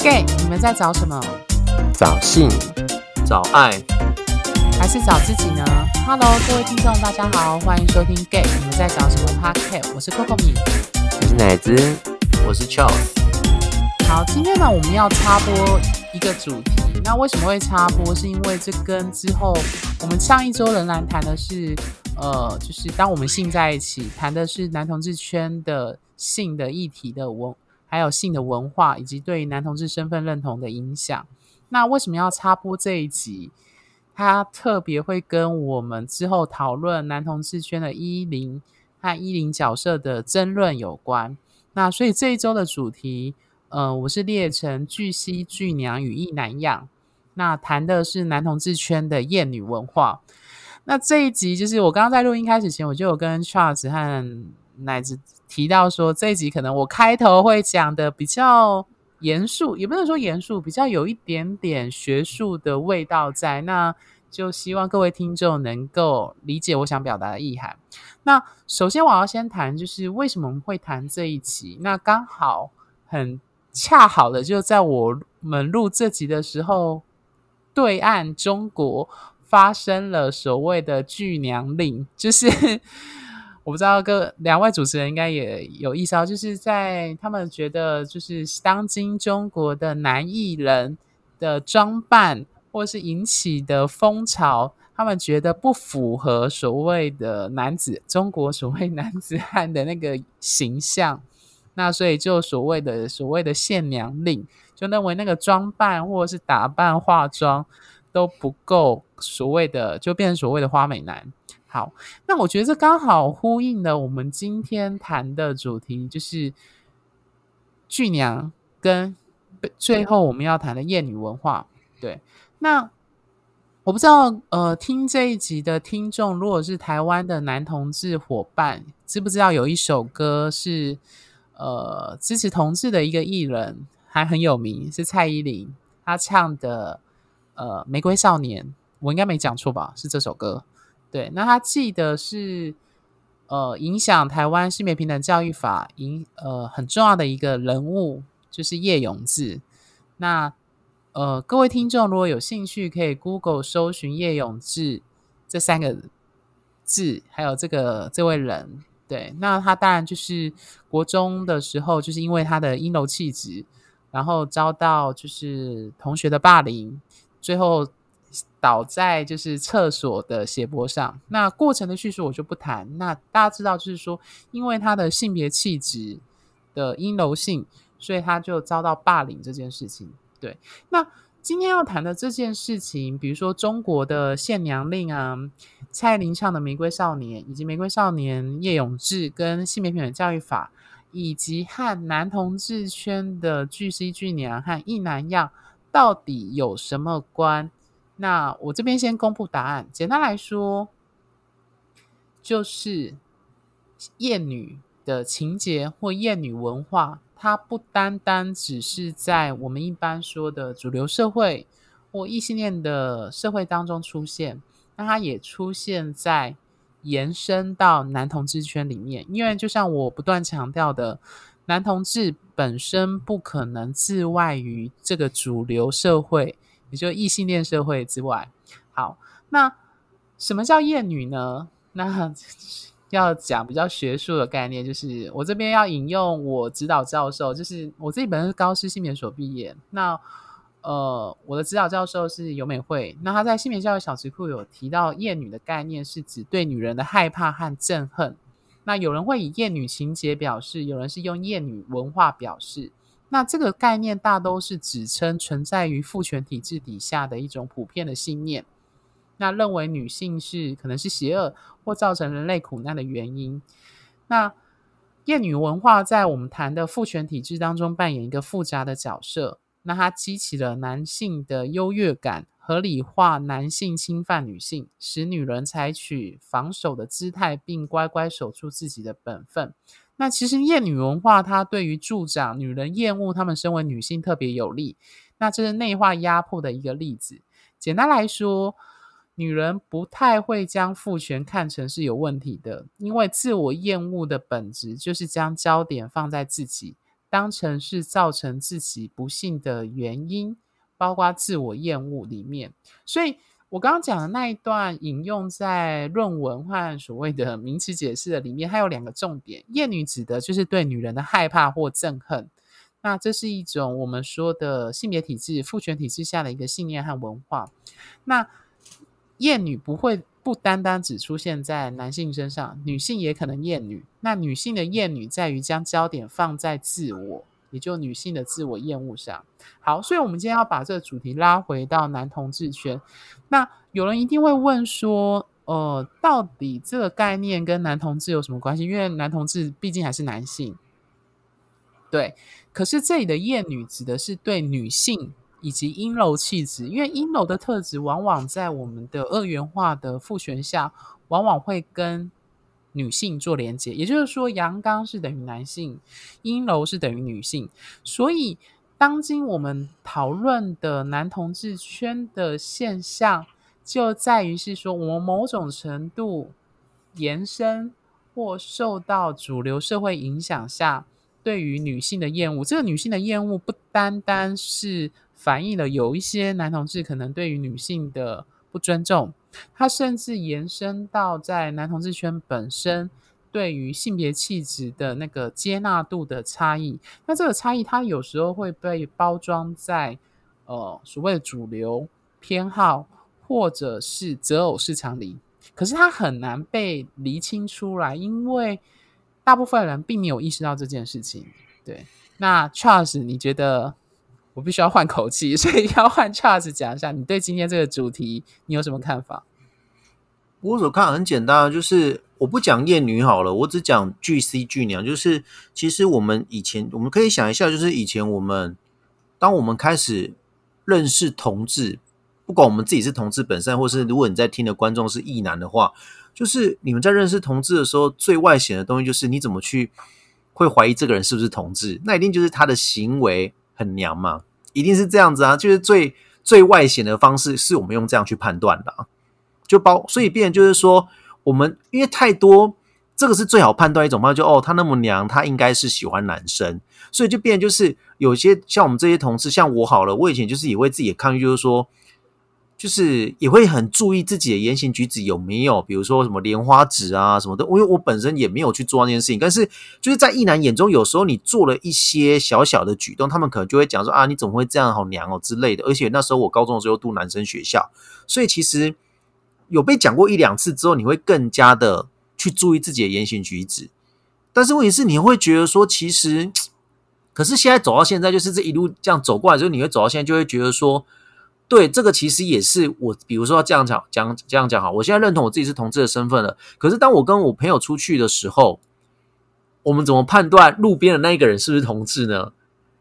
gay，你们在找什么？找性，找爱，还是找自己呢？Hello，各位听众，大家好，欢迎收听 gay，你们在找什么 Podcast？我是 Coco 米。我是奶子，我是 Charles。好，今天呢，我们要插播一个主题。那为什么会插播？是因为这跟之后我们上一周仍然谈的是，呃，就是当我们性在一起，谈的是男同志圈的性的议题的文，还有性的文化，以及对男同志身份认同的影响。那为什么要插播这一集？它特别会跟我们之后讨论男同志圈的一零和一零角色的争论有关。那所以这一周的主题。呃，我是列成巨蜥巨娘与异男样，那谈的是男同志圈的厌女文化。那这一集就是我刚刚在录音开始前，我就有跟 Charles 和奶子提到说，这一集可能我开头会讲的比较严肃，也不能说严肃，比较有一点点学术的味道在。那就希望各位听众能够理解我想表达的意涵。那首先我要先谈，就是为什么会谈这一集？那刚好很。恰好的就在我们录这集的时候，对岸中国发生了所谓的“巨娘令”，就是我不知道各两位主持人应该也有意识到，就是在他们觉得，就是当今中国的男艺人的装扮，或是引起的风潮，他们觉得不符合所谓的男子中国所谓男子汉的那个形象。那所以就所谓的所谓的限娘令，就认为那个装扮或者是打扮化妆都不够所谓的，就变成所谓的花美男。好，那我觉得这刚好呼应了我们今天谈的主题，就是巨娘跟最后我们要谈的艳女文化。对，那我不知道呃，听这一集的听众，如果是台湾的男同志伙伴，知不知道有一首歌是？呃，支持同志的一个艺人还很有名，是蔡依林，她唱的呃《玫瑰少年》，我应该没讲错吧？是这首歌。对，那他记得是呃影响台湾性别平等教育法影呃很重要的一个人物，就是叶永志。那呃各位听众如果有兴趣，可以 Google 搜寻叶永志这三个字，还有这个这位人。对，那他当然就是国中的时候，就是因为他的阴柔气质，然后遭到就是同学的霸凌，最后倒在就是厕所的斜坡上。那过程的叙述我就不谈。那大家知道，就是说，因为他的性别气质的阴柔性，所以他就遭到霸凌这件事情。对，那。今天要谈的这件事情，比如说中国的限娘令啊，蔡琳唱的《玫瑰少年》，以及《玫瑰少年》叶永志跟性别平等教育法，以及和男同志圈的巨蜥巨娘和一男样，到底有什么关？那我这边先公布答案。简单来说，就是艳女的情节或艳女文化。它不单单只是在我们一般说的主流社会或异性恋的社会当中出现，那它也出现在延伸到男同志圈里面。因为就像我不断强调的，男同志本身不可能自外于这个主流社会，也就异性恋社会之外。好，那什么叫厌女呢？那 要讲比较学术的概念，就是我这边要引用我指导教授，就是我自己本身是高师性别所毕业，那呃我的指导教授是尤美惠，那他在性别教育小词库有提到厌女的概念，是指对女人的害怕和憎恨。那有人会以厌女情节表示，有人是用厌女文化表示。那这个概念大都是指称存在于父权体制底下的一种普遍的信念。那认为女性是可能是邪恶或造成人类苦难的原因。那厌女文化在我们谈的父权体制当中扮演一个复杂的角色。那它激起了男性的优越感，合理化男性侵犯女性，使女人采取防守的姿态，并乖乖守住自己的本分。那其实厌女文化它对于助长女人厌恶她们身为女性特别有利。那这是内化压迫的一个例子。简单来说。女人不太会将父权看成是有问题的，因为自我厌恶的本质就是将焦点放在自己，当成是造成自己不幸的原因，包括自我厌恶里面。所以我刚刚讲的那一段引用在论文和所谓的名词解释的里面，它有两个重点：厌女指的就是对女人的害怕或憎恨。那这是一种我们说的性别体制、父权体制下的一个信念和文化。那厌女不会不单单只出现在男性身上，女性也可能厌女。那女性的厌女在于将焦点放在自我，也就女性的自我厌恶上。好，所以我们今天要把这个主题拉回到男同志圈。那有人一定会问说，呃，到底这个概念跟男同志有什么关系？因为男同志毕竟还是男性。对，可是这里的厌女指的是对女性以及阴柔气质，因为阴柔的特质往往在我们的二元化的父权下，往往会跟女性做连接。也就是说，阳刚是等于男性，阴柔是等于女性。所以，当今我们讨论的男同志圈的现象，就在于是说，我们某种程度延伸或受到主流社会影响下。对于女性的厌恶，这个女性的厌恶不单单是反映了有一些男同志可能对于女性的不尊重，它甚至延伸到在男同志圈本身对于性别气质的那个接纳度的差异。那这个差异，它有时候会被包装在呃所谓的主流偏好或者是择偶市场里，可是它很难被厘清出来，因为。大部分人并没有意识到这件事情。对，那 Charles，你觉得我必须要换口气，所以要换 Charles 讲一下，你对今天这个主题你有什么看法？我所看很简单，就是我不讲艳女好了，我只讲巨 C 巨娘。就是其实我们以前我们可以想一下，就是以前我们当我们开始认识同志，不管我们自己是同志本身，或是如果你在听的观众是异男的话。就是你们在认识同志的时候，最外显的东西就是你怎么去会怀疑这个人是不是同志？那一定就是他的行为很娘嘛，一定是这样子啊。就是最最外显的方式，是我们用这样去判断的。啊就包，所以变就是说，我们因为太多，这个是最好判断一种方法。就哦，他那么娘，他应该是喜欢男生，所以就变就是有些像我们这些同事，像我好了，我以前就是也为自己抗拒，就是说。就是也会很注意自己的言行举止有没有，比如说什么莲花指啊什么的。因为我本身也没有去做那件事情，但是就是在异男眼中，有时候你做了一些小小的举动，他们可能就会讲说啊，你怎么会这样，好娘哦之类的。而且那时候我高中的时候读男生学校，所以其实有被讲过一两次之后，你会更加的去注意自己的言行举止。但是问题是，你会觉得说，其实，可是现在走到现在，就是这一路这样走过来之后，你会走到现在，就会觉得说。对，这个其实也是我，比如说这样讲讲这样讲哈，我现在认同我自己是同志的身份了。可是当我跟我朋友出去的时候，我们怎么判断路边的那一个人是不是同志呢？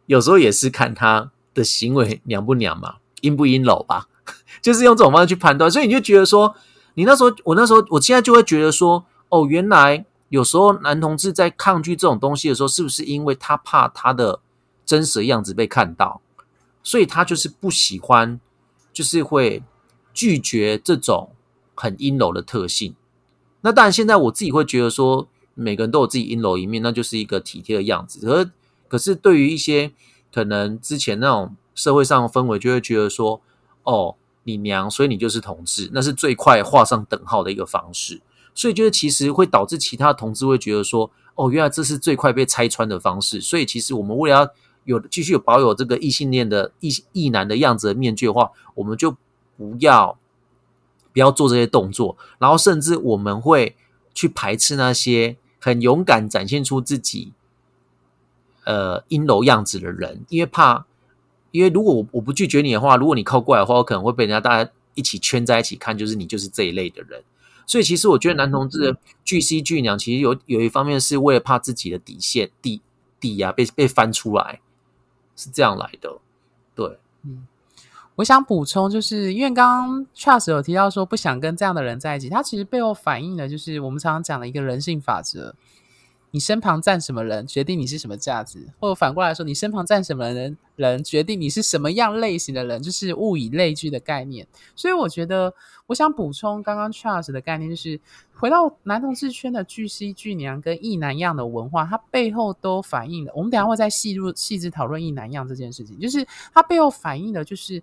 有时候也是看他的行为娘不娘嘛，阴不阴柔吧，就是用这种方式去判断。所以你就觉得说，你那时候，我那时候，我现在就会觉得说，哦，原来有时候男同志在抗拒这种东西的时候，是不是因为他怕他的真实的样子被看到，所以他就是不喜欢。就是会拒绝这种很阴柔的特性。那当然，现在我自己会觉得说，每个人都有自己阴柔一面，那就是一个体贴的样子。可可是，对于一些可能之前那种社会上的氛围，就会觉得说，哦，你娘，所以你就是同志，那是最快画上等号的一个方式。所以，就是其实会导致其他同志会觉得说，哦，原来这是最快被拆穿的方式。所以，其实我们为了要有继续保有这个异性恋的异异男的样子的面具的话，我们就不要不要做这些动作，然后甚至我们会去排斥那些很勇敢展现出自己呃阴柔样子的人，因为怕，因为如果我我不拒绝你的话，如果你靠过来的话，我可能会被人家大家一起圈在一起看，就是你就是这一类的人。所以其实我觉得男同志的巨 C 巨娘，其实有有一方面是为了怕自己的底线底底呀被被翻出来。是这样来的，对，嗯，我想补充，就是因为刚刚 Charles 有提到说不想跟这样的人在一起，他其实背后反映的就是我们常常讲的一个人性法则：你身旁站什么人，决定你是什么价值；或者反过来说，你身旁站什么人，人决定你是什么样类型的人，就是物以类聚的概念。所以我觉得，我想补充刚刚 Charles 的概念，就是回到男同志圈的巨蜥巨娘跟异男样的文化，它背后都反映了。我们等下会再细入细致讨论异男样这件事情，就是它背后反映的就是。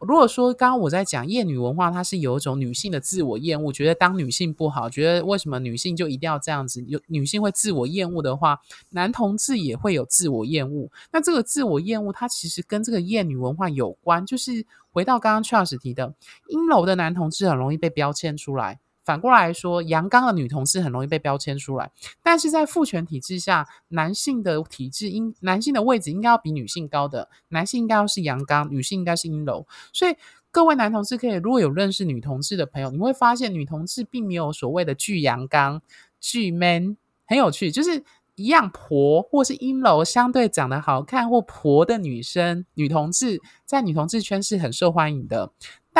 如果说刚刚我在讲厌女文化，它是有一种女性的自我厌恶，觉得当女性不好，觉得为什么女性就一定要这样子？有女性会自我厌恶的话，男同志也会有自我厌恶。那这个自我厌恶，它其实跟这个厌女文化有关。就是回到刚刚 Charles 提的，阴柔的男同志很容易被标签出来。反过来说，阳刚的女同志很容易被标签出来，但是在父权体制下，男性的体质应男性的位置应该要比女性高的，男性应该要是阳刚，女性应该是阴柔。所以各位男同志可以，如果有认识女同志的朋友，你会发现女同志并没有所谓的巨阳刚、巨 man，很有趣，就是一样婆或是阴柔，相对长得好看或婆的女生，女同志在女同志圈是很受欢迎的。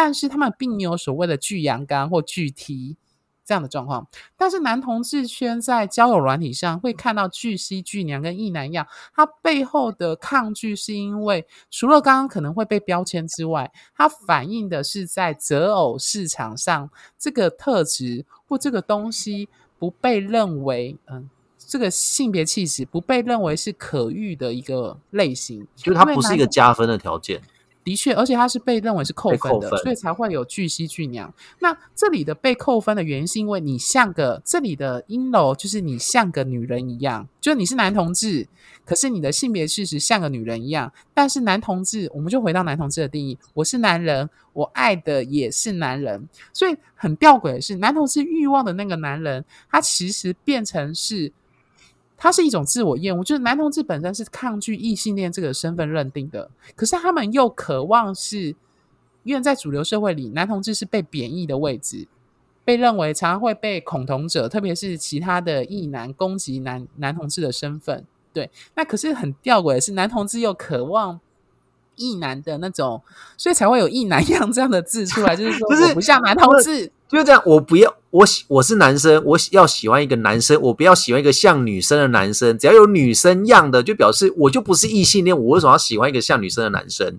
但是他们并没有所谓的巨阳刚或巨 T 这样的状况。但是男同志圈在交友软体上会看到巨西、巨娘跟异男样，他背后的抗拒是因为除了刚刚可能会被标签之外，它反映的是在择偶市场上这个特质或这个东西不被认为，嗯，这个性别气质不被认为是可遇的一个类型，就是它不是一个加分的条件。的确，而且他是被认为是扣分的，所以才会有巨蜥巨娘。那这里的被扣分的原因，是因为你像个这里的阴柔，就是你像个女人一样，就是你是男同志，可是你的性别事实像个女人一样。但是男同志，我们就回到男同志的定义，我是男人，我爱的也是男人。所以很吊诡的是，男同志欲望的那个男人，他其实变成是。它是一种自我厌恶，就是男同志本身是抗拒异性恋这个身份认定的，可是他们又渴望是，因为在主流社会里，男同志是被贬义的位置，被认为常常会被恐同者，特别是其他的异男攻击男男同志的身份。对，那可是很吊诡的是，男同志又渴望异男的那种，所以才会有异男样这样的字出来，就是说 我不像男同志。就是这样，我不要我喜我是男生，我要喜欢一个男生，我不要喜欢一个像女生的男生。只要有女生样的，就表示我就不是异性恋。我为什么要喜欢一个像女生的男生？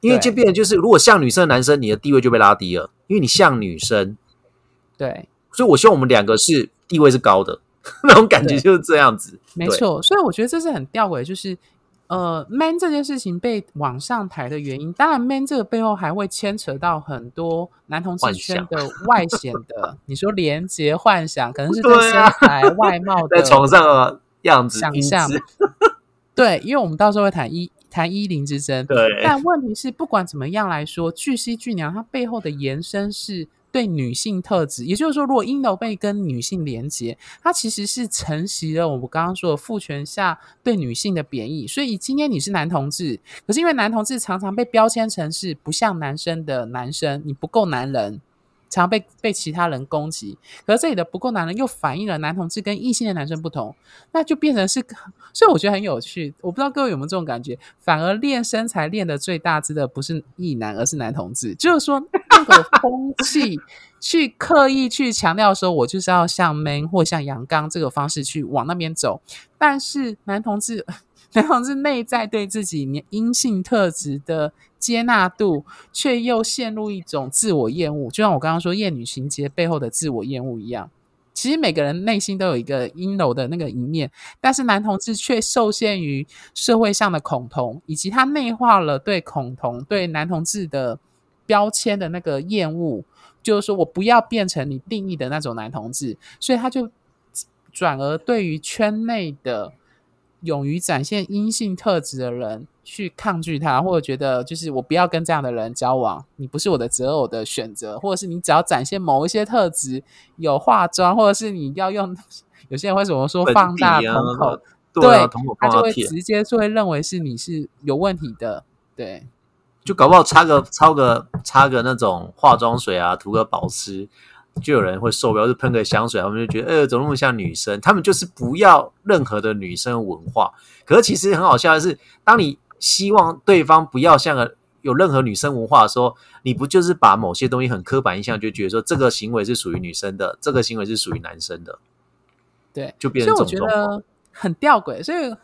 因为就变成就是，如果像女生的男生，你的地位就被拉低了，因为你像女生。对，所以我希望我们两个是地位是高的，那种感觉就是这样子。没错，所以我觉得这是很吊诡，就是。呃，man 这件事情被往上抬的原因，当然 man 这个背后还会牵扯到很多男同志圈的外显的，你说廉洁幻想，可能是对身材 外貌的在床上的样子想象。对，因为我们到时候会谈一谈一零之争。对，但问题是，不管怎么样来说，巨蜥巨娘它背后的延伸是。对女性特质，也就是说，如果阴柔被跟女性连接，它其实是承袭了我们刚刚说的父权下对女性的贬义。所以今天你是男同志，可是因为男同志常常被标签成是不像男生的男生，你不够男人。常被被其他人攻击，可是这里的不够男人又反映了男同志跟异性的男生不同，那就变成是，所以我觉得很有趣。我不知道各位有没有这种感觉，反而练身材练的最大只的不是异男，而是男同志。就是说那个风气去刻意去强调说，我就是要像 man 或像阳刚这个方式去往那边走，但是男同志。男同志内在对自己阴性特质的接纳度，却又陷入一种自我厌恶，就像我刚刚说厌女情节背后的自我厌恶一样。其实每个人内心都有一个阴柔的那个一面，但是男同志却受限于社会上的恐同，以及他内化了对恐同、对男同志的标签的那个厌恶，就是说我不要变成你定义的那种男同志，所以他就转而对于圈内的。勇于展现阴性特质的人去抗拒他，或者觉得就是我不要跟这样的人交往，你不是我的择偶的选择，或者是你只要展现某一些特质，有化妆，或者是你要用有些人会怎么说放大瞳孔，对，他就会直接就会认为是你是有问题的，对，就搞不好擦个擦个擦个那种化妆水啊，涂个保湿。就有人会受不了，就喷个香水，他们就觉得，呃，怎么那么像女生？他们就是不要任何的女生文化。可是其实很好笑的是，当你希望对方不要像个有任何女生文化说，你不就是把某些东西很刻板印象，就觉得说这个行为是属于女生的，这个行为是属于男生的？对，就变成所以我觉得很吊诡。所以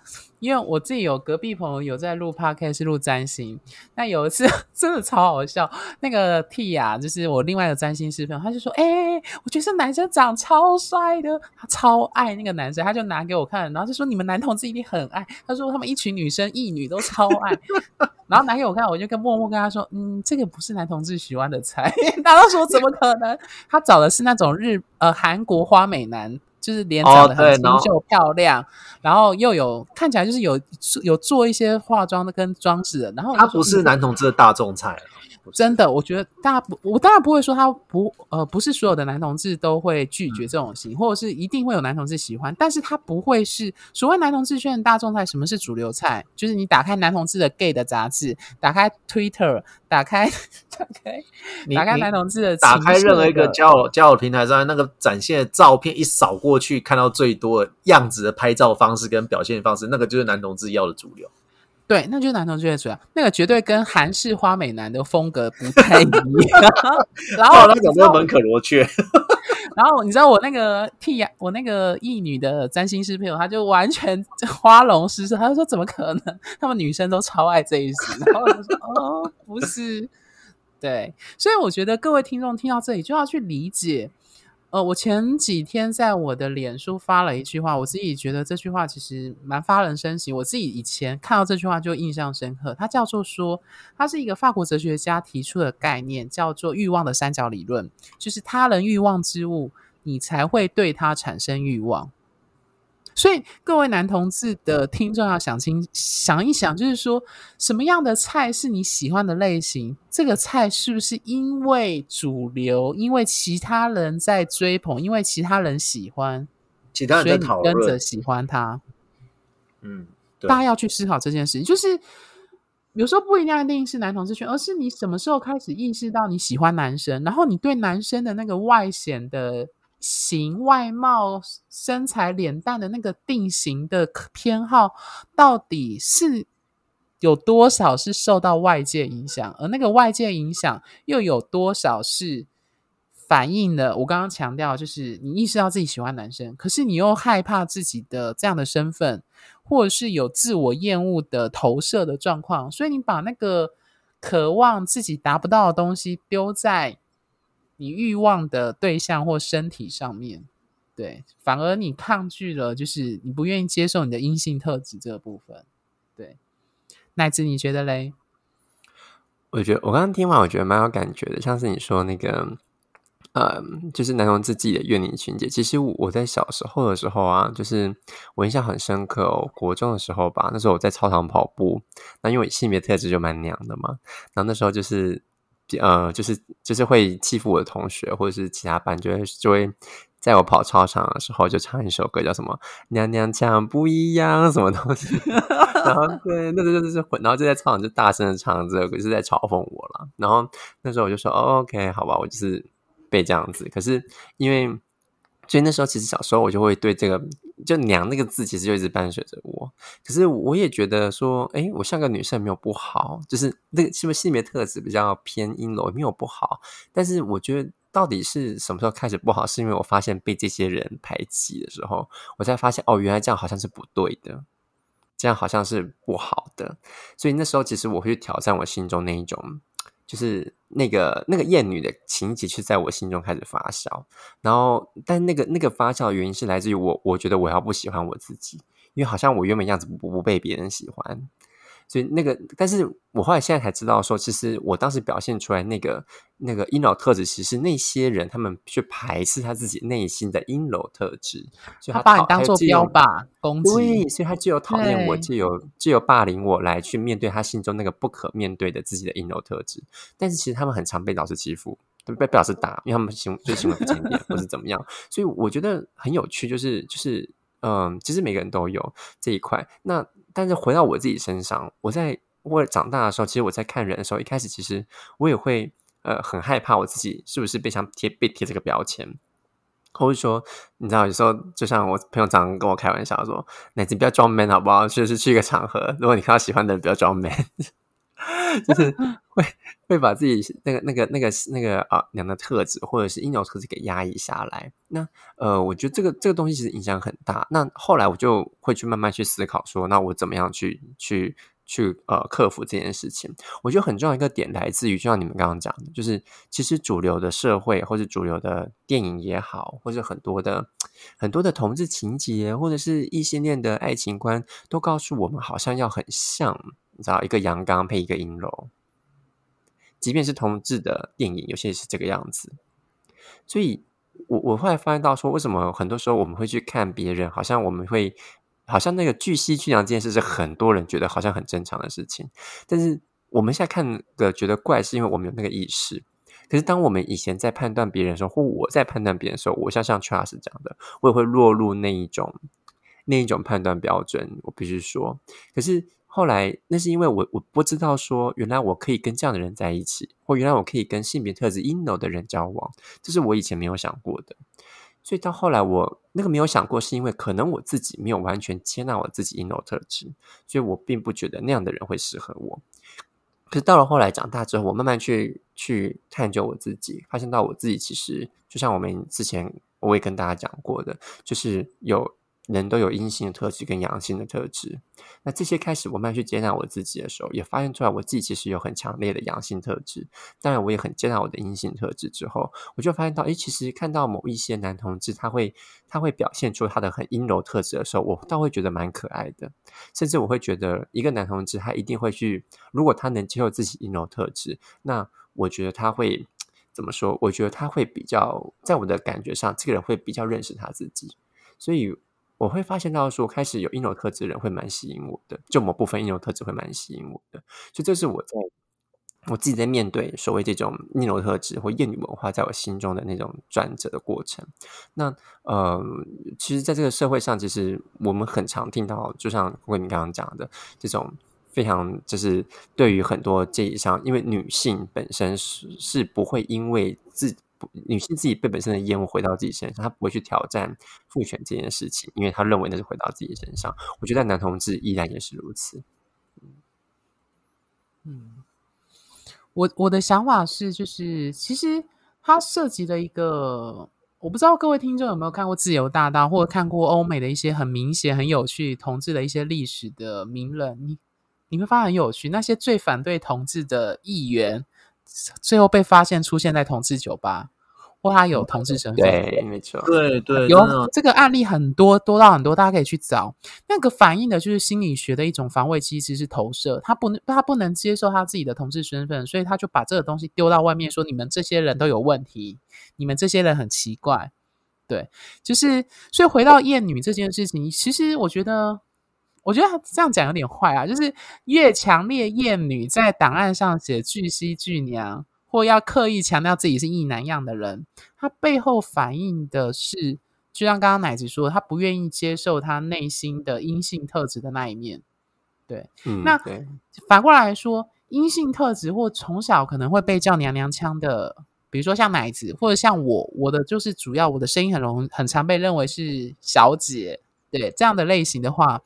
因为我自己有隔壁朋友有在录 podcast 录占星，那有一次 真的超好笑，那个 T 啊，就是我另外的占星师朋友，他就说：“哎、我觉得这男生长超帅的，他超爱那个男生，他就拿给我看，然后就说你们男同志一定很爱，他说他们一群女生一女都超爱，然后拿给我看，我就跟默默跟他说，嗯，这个不是男同志喜欢的菜，他都说怎么可能？他找的是那种日呃韩国花美男。”就是脸长得很清秀漂亮，然后又有看起来就是有有做一些化妆的跟装饰的，然后他不是男同志的大众菜，真的，我觉得大家不，我当然不会说他不呃，不是所有的男同志都会拒绝这种型，或者是一定会有男同志喜欢，但是他不会是所谓男同志圈的大众菜。什么是主流菜？就是你打开男同志的 gay 的杂志，打开 Twitter，打开 打开你打开男同志的打开任何一个交友交友平台上，那个展现的照片一扫过去，看到最多的样子的拍照方式跟表现方式，那个就是男同志要的主流。对，那就是男同志的主要，那个绝对跟韩式花美男的风格不太一样。然后哦，那种都门可罗雀。然后你知道我那个替呀，我那个异女的占星师朋友，他就完全花容失色，他就说怎么可能？他们女生都超爱这一式。然后我就说哦，不是，对，所以我觉得各位听众听到这里就要去理解。呃，我前几天在我的脸书发了一句话，我自己觉得这句话其实蛮发人深省。我自己以前看到这句话就印象深刻，它叫做说，它是一个法国哲学家提出的概念，叫做欲望的三角理论。就是他人欲望之物，你才会对他产生欲望。所以各位男同志的听众要想清想一想，就是说什么样的菜是你喜欢的类型？这个菜是不是因为主流，因为其他人在追捧，因为其他人喜欢，其他人讨论，跟着喜欢他？嗯，大家要去思考这件事情，就是有时候不一定要一定是男同志圈，而是你什么时候开始意识到你喜欢男生，然后你对男生的那个外显的型、外貌、身材、脸蛋的那个定型的偏好，到底是有多少是受到外界影响，而那个外界影响又有多少是？反映了我刚刚强调，就是你意识到自己喜欢男生，可是你又害怕自己的这样的身份，或者是有自我厌恶的投射的状况，所以你把那个渴望自己达不到的东西丢在你欲望的对象或身体上面，对，反而你抗拒了，就是你不愿意接受你的阴性特质这部分，对。乃至你觉得嘞？我觉得我刚刚听完，我觉得蛮有感觉的，像是你说那个，嗯，就是男同志自己的怨灵情节。其实我在小时候的时候啊，就是我印象很深刻哦，国中的时候吧，那时候我在操场跑步，那因为性别特质就蛮娘的嘛，然后那时候就是。呃，就是就是会欺负我的同学，或者是其他班，就会就会在我跑操场的时候就唱一首歌，叫什么“娘娘腔不一样”什么东西。然后对，那时候就是混，然后就在操场就大声的唱这个，就是在嘲讽我了。然后那时候我就说、：“OK，好吧，我就是被这样子。”可是因为，所以那时候其实小时候我就会对这个就“娘”那个字，其实就一直伴随着我。可是我也觉得说，哎，我像个女生没有不好，就是那个是不是性别特质比较偏阴柔，没有不好。但是我觉得到底是什么时候开始不好，是因为我发现被这些人排挤的时候，我才发现哦，原来这样好像是不对的，这样好像是不好的。所以那时候其实我会去挑战我心中那一种。就是那个那个厌女的情节，是在我心中开始发酵。然后，但那个那个发酵的原因是来自于我，我觉得我要不喜欢我自己，因为好像我原本样子不不被别人喜欢，所以那个，但是我后来现在才知道说，其实我当时表现出来那个那个阴柔特质，其实那些人他们去排斥他自己内心的阴柔特质，所以他把你当做标靶攻击，对，所以他就有讨厌我，对就有就有霸凌我，来去面对他心中那个不可面对的自己的阴柔特质。但是其实他们很常被老师欺负，对被被老师打，因为他们行就行为不检点或是怎么样。所以我觉得很有趣，就是就是嗯，其实每个人都有这一块。那但是回到我自己身上，我在我长大的时候，其实我在看人的时候，一开始其实我也会呃很害怕我自己是不是被想贴被贴这个标签。或者说，你知道，有时候就像我朋友常常跟我开玩笑说：“奶子不要装 man 好不好？就是去一个场合，如果你看到喜欢的人，不要装 man。”就是会会把自己那个那个那个那个啊娘的特质或者是阴柔特质给压抑下来。那呃，我觉得这个这个东西其实影响很大。那后来我就会去慢慢去思考说，那我怎么样去去。去呃克服这件事情，我觉得很重要一个点来自于，就像你们刚刚讲的，就是其实主流的社会或者主流的电影也好，或者很多的很多的同志情节，或者是异性恋的爱情观，都告诉我们好像要很像，你知道，一个阳刚配一个阴柔。即便是同志的电影，有些也是这个样子。所以我我后来发现到说，为什么很多时候我们会去看别人，好像我们会。好像那个巨蜥巨娘这件事是很多人觉得好像很正常的事情，但是我们现在看的觉得怪，是因为我们有那个意识。可是当我们以前在判断别人的时候，或我在判断别人的时候，我像像 Charles 讲的，我也会落入那一种那一种判断标准。我必须说，可是后来那是因为我我不知道说，原来我可以跟这样的人在一起，或原来我可以跟性别特质阴柔的人交往，这是我以前没有想过的。所以到后来，我那个没有想过，是因为可能我自己没有完全接纳我自己阴柔特质，所以我并不觉得那样的人会适合我。可是到了后来长大之后，我慢慢去去探究我自己，发现到我自己其实就像我们之前我也跟大家讲过的，就是有。人都有阴性的特质跟阳性的特质，那这些开始我慢慢去接纳我自己的时候，也发现出来我自己其实有很强烈的阳性特质。当然，我也很接纳我的阴性特质之后，我就发现到，诶，其实看到某一些男同志，他会他会表现出他的很阴柔特质的时候，我倒会觉得蛮可爱的。甚至我会觉得，一个男同志他一定会去，如果他能接受自己阴柔特质，那我觉得他会怎么说？我觉得他会比较，在我的感觉上，这个人会比较认识他自己，所以。我会发现到说，开始有阴柔特质人会蛮吸引我的，就某部分阴柔特质会蛮吸引我的，所以这是我在我自己在面对所谓这种阴柔特质或厌女文化在我心中的那种转折的过程。那呃，其实，在这个社会上，其实我们很常听到，就像慧你刚刚讲的，这种非常就是对于很多这一上，因为女性本身是是不会因为自女性自己被本身的厌恶回到自己身上，她不会去挑战父权这件事情，因为她认为那是回到自己身上。我觉得男同志依然也是如此。嗯，我我的想法是，就是其实它涉及的一个，我不知道各位听众有没有看过《自由大道》，或者看过欧美的一些很明显、很有趣同志的一些历史的名人，你你会发现很有趣，那些最反对同志的议员。最后被发现出现在同志酒吧，或他有同志身份，对，没错，对对，有这个案例很多，多到很多，大家可以去找。那个反映的就是心理学的一种防卫机制，是投射。他不能，他不能接受他自己的同志身份，所以他就把这个东西丢到外面，说你们这些人都有问题，你们这些人很奇怪。对，就是所以回到厌女这件事情，其实我觉得。我觉得这样讲有点坏啊，就是越强烈厌女在档案上写巨蜥巨娘，或要刻意强调自己是异男样的人，他背后反映的是，就像刚刚奶子说，他不愿意接受他内心的阴性特质的那一面。对，嗯那反过来说，阴性特质或从小可能会被叫娘娘腔的，比如说像奶子，或者像我，我的就是主要我的声音很容很常被认为是小姐，对这样的类型的话。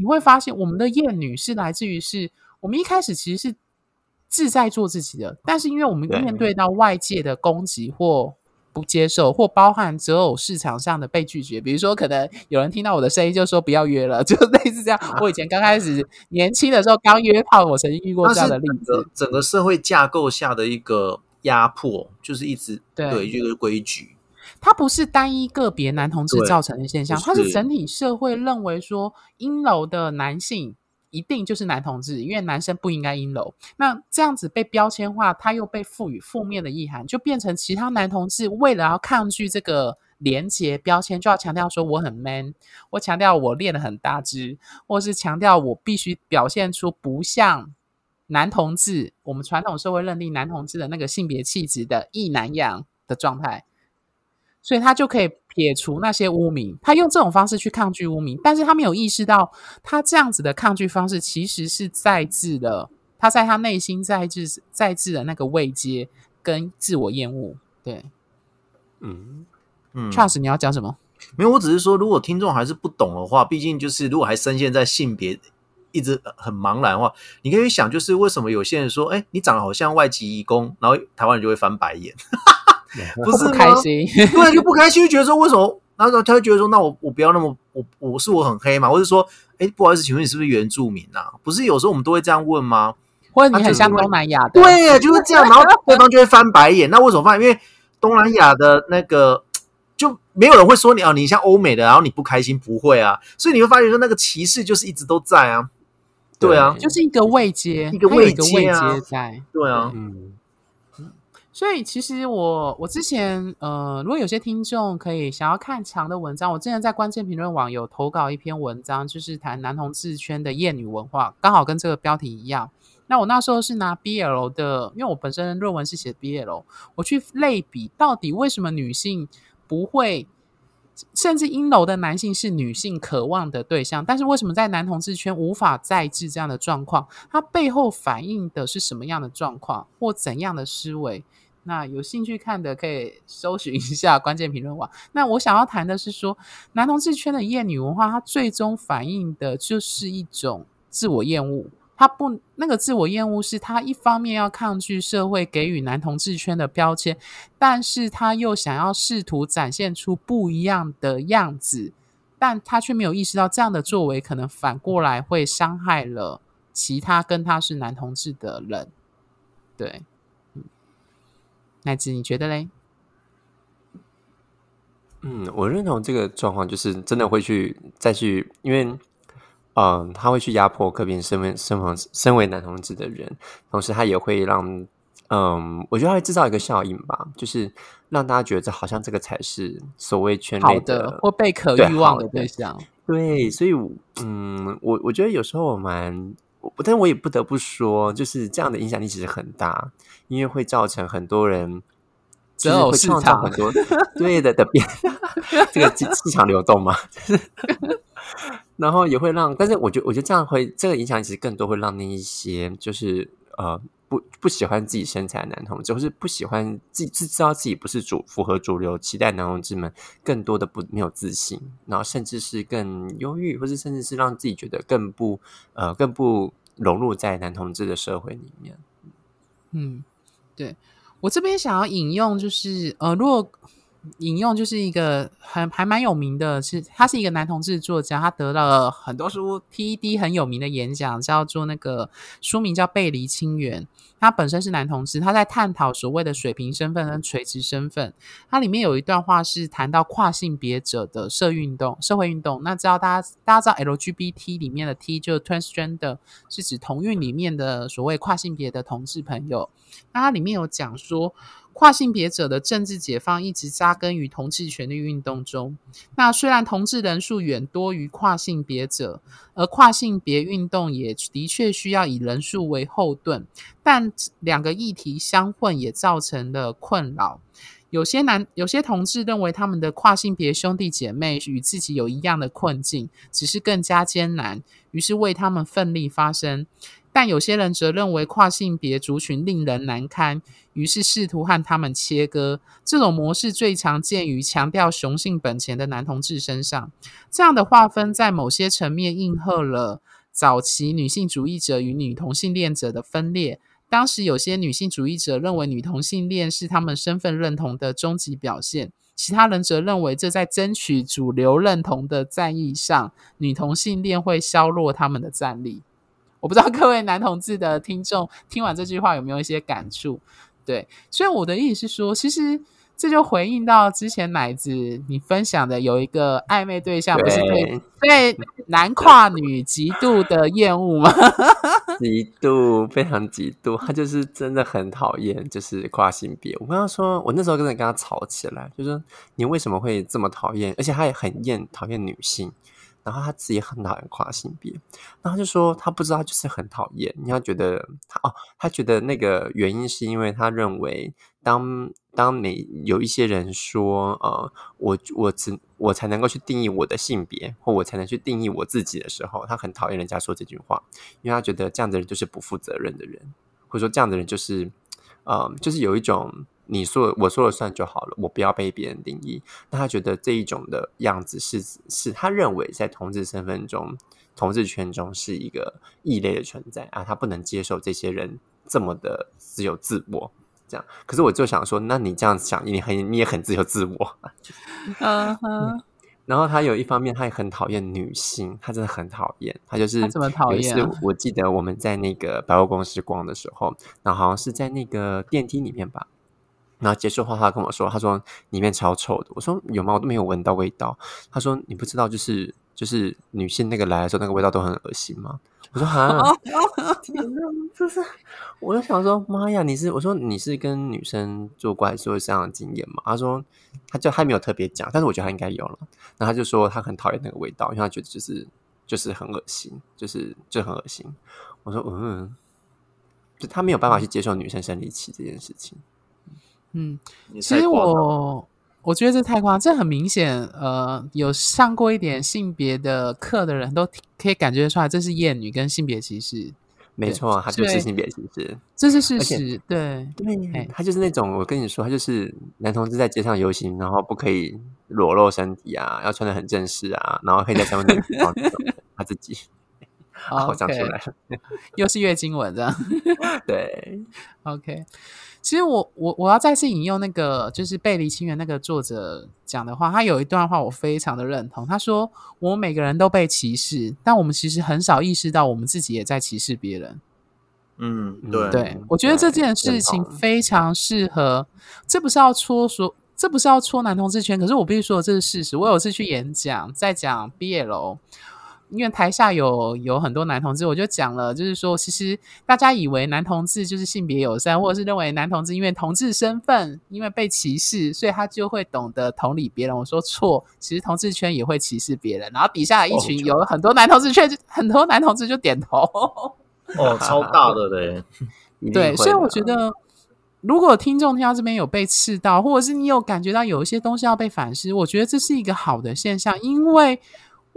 你会发现，我们的厌女是来自于是我们一开始其实是自在做自己的，但是因为我们面对到外界的攻击或不接受，或包含择偶市场上的被拒绝，比如说可能有人听到我的声音就说不要约了，就类似这样。我以前刚开始年轻的时候刚约炮，我曾经遇过这样的例子。整个社会架构下的一个压迫，就是一直对这个规矩。它不是单一个别男同志造成的现象，它是整体社会认为说阴柔的男性一定就是男同志，因为男生不应该阴柔。那这样子被标签化，它又被赋予负面的意涵，就变成其他男同志为了要抗拒这个连结标签，就要强调说我很 man，我强调我练的很大只，或是强调我必须表现出不像男同志，我们传统社会认定男同志的那个性别气质的异男样的状态。所以他就可以撇除那些污名，他用这种方式去抗拒污名，但是他没有意识到，他这样子的抗拒方式其实是在制的，他在他内心在制在制的那个慰藉跟自我厌恶。对，嗯嗯，Charles，你要讲什么？没有，我只是说，如果听众还是不懂的话，毕竟就是如果还深陷在性别一直很茫然的话，你可以想，就是为什么有些人说，哎，你长得好像外籍移工，然后台湾人就会翻白眼，不是开心，对，就不开心，就觉得说为什么？然后他就觉得说，那我我不要那么我我是我很黑嘛，或者说，哎，不好意思，请问你是不是原住民啊？不是有时候我们都会这样问吗？或者你很像东南亚的？对，就是这样，然后对方就会翻白眼。那为什么翻？因为东南亚的那个就没有人会说你啊，你像欧美的，然后你不开心，不会啊。所以你会发现说，那个歧视就是一直都在啊。对啊，就是一个位阶，一个位阶在。对啊，嗯。所以其实我我之前呃，如果有些听众可以想要看长的文章，我之前在关键评论网有投稿一篇文章，就是谈男同志圈的厌女文化，刚好跟这个标题一样。那我那时候是拿 BL 的，因为我本身论文是写 BL，我去类比到底为什么女性不会，甚至阴柔的男性是女性渴望的对象，但是为什么在男同志圈无法再制这样的状况？它背后反映的是什么样的状况或怎样的思维？那有兴趣看的可以搜寻一下关键评论网。那我想要谈的是说，男同志圈的厌女文化，它最终反映的就是一种自我厌恶。他不，那个自我厌恶是他一方面要抗拒社会给予男同志圈的标签，但是他又想要试图展现出不一样的样子，但他却没有意识到这样的作为可能反过来会伤害了其他跟他是男同志的人。对。乃子，你觉得嘞？嗯，我认同这个状况，就是真的会去再去，因为，嗯，他会去压迫个别身为身为身为男同志的人，同时他也会让，嗯，我觉得他会制造一个效应吧，就是让大家觉得好像这个才是所谓圈内的或被可欲望的对象。对，所以，嗯，我我觉得有时候我蛮。我，但我也不得不说，就是这样的影响力其实很大，因为会造成很多人，真的会创造很多对的的变，这个市场流动嘛，然后也会让，但是我觉得，我觉得这样会，这个影响其实更多会让那一些，就是呃。不不喜欢自己身材的男同志，或是不喜欢自己知道自己不是主符合主流期待男同志们，更多的不没有自信，然后甚至是更忧郁，或是甚至是让自己觉得更不呃更不融入在男同志的社会里面。嗯，对我这边想要引用，就是呃，如果。引用就是一个很还蛮有名的，是他是一个男同志作家，他得了很多书，TED 很有名的演讲，叫做那个书名叫《背离清源》。他本身是男同志，他在探讨所谓的水平身份跟垂直身份。它里面有一段话是谈到跨性别者的社运动、社会运动。那知道大家大家知道 LGBT 里面的 T 就是 transgender，是指同运里面的所谓跨性别的同志朋友。那它里面有讲说。跨性别者的政治解放一直扎根于同志权利运动中。那虽然同志人数远多于跨性别者，而跨性别运动也的确需要以人数为后盾，但两个议题相混也造成了困扰。有些男、有些同志认为他们的跨性别兄弟姐妹与自己有一样的困境，只是更加艰难，于是为他们奋力发声。但有些人则认为跨性别族群令人难堪，于是试图和他们切割。这种模式最常见于强调雄性本钱的男同志身上。这样的划分在某些层面应和了早期女性主义者与女同性恋者的分裂。当时有些女性主义者认为女同性恋是他们身份认同的终极表现，其他人则认为这在争取主流认同的战役上，女同性恋会削弱他们的战力。我不知道各位男同志的听众听完这句话有没有一些感触？对，所以我的意思是说，其实这就回应到之前奶子你分享的，有一个暧昧对象不是对对男跨女极度的厌恶吗？极度，非常极度，他就是真的很讨厌，就是跨性别。我跟他说，我那时候真的跟他吵起来，就说你为什么会这么讨厌？而且他也很厌讨厌女性。然后他自己很讨厌跨性别，然后就说他不知道，就是很讨厌。你要觉得他哦，他觉得那个原因是因为他认为，当当每有一些人说呃，我我只我才能够去定义我的性别，或我才能去定义我自己的时候，他很讨厌人家说这句话，因为他觉得这样的人就是不负责任的人，或者说这样的人就是呃，就是有一种。你说我说了算就好了，我不要被别人定义。那他觉得这一种的样子是是他认为在同志身份中，同志圈中是一个异类的存在啊，他不能接受这些人这么的自由自我。这样，可是我就想说，那你这样想，你很你也很自由自我。嗯哼。然后他有一方面，他也很讨厌女性，他真的很讨厌。他就是怎么讨厌？我记得我们在那个百货公司逛的时候，然后好像是在那个电梯里面吧。然后结束后，他跟我说：“他说里面超臭的。”我说：“有吗？我都没有闻到味道。”他说：“你不知道，就是就是女性那个来的时候，那个味道都很恶心吗？”我说：“哈，天哪，就是。”我就想说：“妈呀，你是？”我说：“你是跟女生做过还是这样的经验吗？”他说：“他就还没有特别讲，但是我觉得他应该有了。”然后他就说他很讨厌那个味道，因为他觉得就是就是很恶心，就是就很恶心。我说：“嗯，就他没有办法去接受女生生理期这件事情。”嗯，其实我我觉得这太夸张，这很明显。呃，有上过一点性别的课的人都可以感觉出来，这是厌女跟性别歧视。没错，他就是性别歧视，这是事实。对对，他就是那种我跟你说，他就是男同志在街上游行，然后不可以裸露身体啊，要穿的很正式啊，然后可以在上面放 他自己。好，讲出来了，又是月经文这样。对，OK。其实我我我要再次引用那个就是《背离亲缘》那个作者讲的话，他有一段话我非常的认同。他说：“我们每个人都被歧视，但我们其实很少意识到我们自己也在歧视别人。”嗯，对对，我觉得这件事情非常适合。这不是要戳说，这不是要戳男同志圈，可是我必须说这是事实。我有次去演讲，在讲毕业楼。因为台下有有很多男同志，我就讲了，就是说，其实大家以为男同志就是性别友善，或者是认为男同志因为同志身份，因为被歧视，所以他就会懂得同理别人。我说错，其实同志圈也会歧视别人。然后底下一群有很多男同志，却很多男同志就点头。哦，超大的嘞！对，所以我觉得，如果听众听到这边有被刺到，或者是你有感觉到有一些东西要被反思，我觉得这是一个好的现象，因为。